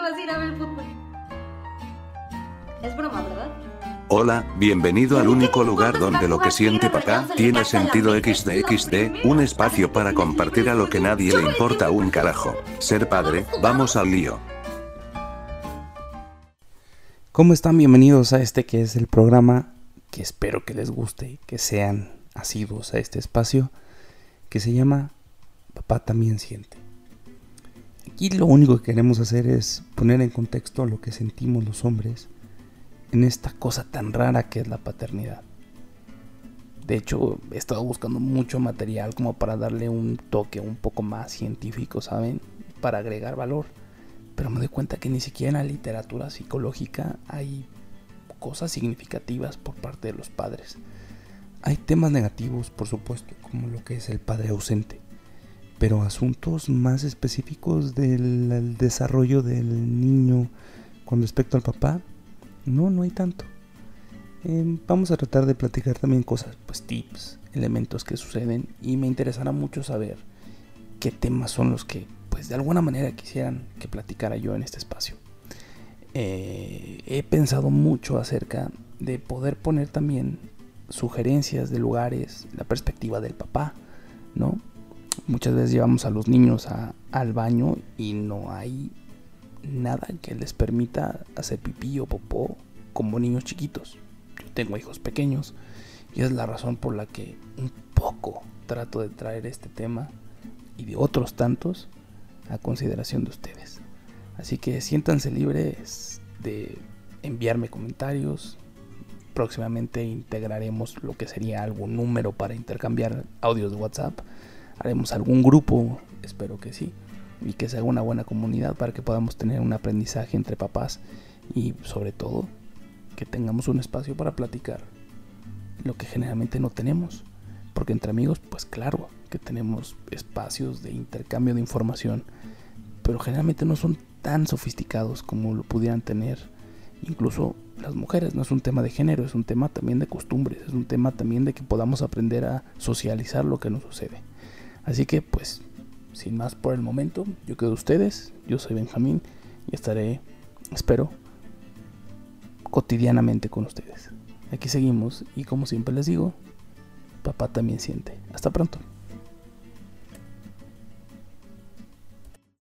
que vas a ir a ver fútbol. Es broma, ¿verdad? Hola, bienvenido al único lugar donde lo que siente papá tiene sentido XDXD, un espacio para compartir a lo que nadie le importa un carajo. Ser padre, vamos al lío. ¿Cómo están? Bienvenidos a este que es el programa que espero que les guste, que sean asiduos a este espacio, que se llama Papá también siente. Aquí lo único que queremos hacer es poner en contexto lo que sentimos los hombres en esta cosa tan rara que es la paternidad. De hecho, he estado buscando mucho material como para darle un toque un poco más científico, ¿saben? Para agregar valor. Pero me doy cuenta que ni siquiera en la literatura psicológica hay cosas significativas por parte de los padres. Hay temas negativos, por supuesto, como lo que es el padre ausente, pero asuntos más específicos del desarrollo del niño con respecto al papá, no, no hay tanto. Em, vamos a tratar de platicar también cosas, pues tips, elementos que suceden y me interesará mucho saber qué temas son los que, pues de alguna manera quisieran que platicara yo en este espacio. Eh, he pensado mucho acerca de poder poner también sugerencias de lugares, la perspectiva del papá, ¿no? Muchas veces llevamos a los niños al baño y no hay nada que les permita hacer pipí o popó como niños chiquitos. Yo tengo hijos pequeños y es la razón por la que un poco trato de traer este tema y de otros tantos a consideración de ustedes. Así que siéntanse libres de enviarme comentarios. Próximamente integraremos lo que sería algún número para intercambiar audios de WhatsApp. Haremos algún grupo, espero que sí, y que sea una buena comunidad para que podamos tener un aprendizaje entre papás y sobre todo que tengamos un espacio para platicar lo que generalmente no tenemos. Porque entre amigos, pues claro que tenemos espacios de intercambio de información, pero generalmente no son tan sofisticados como lo pudieran tener incluso las mujeres. No es un tema de género, es un tema también de costumbres, es un tema también de que podamos aprender a socializar lo que nos sucede. Así que pues, sin más por el momento, yo quedo ustedes, yo soy Benjamín y estaré, espero, cotidianamente con ustedes. Aquí seguimos y como siempre les digo, papá también siente. Hasta pronto.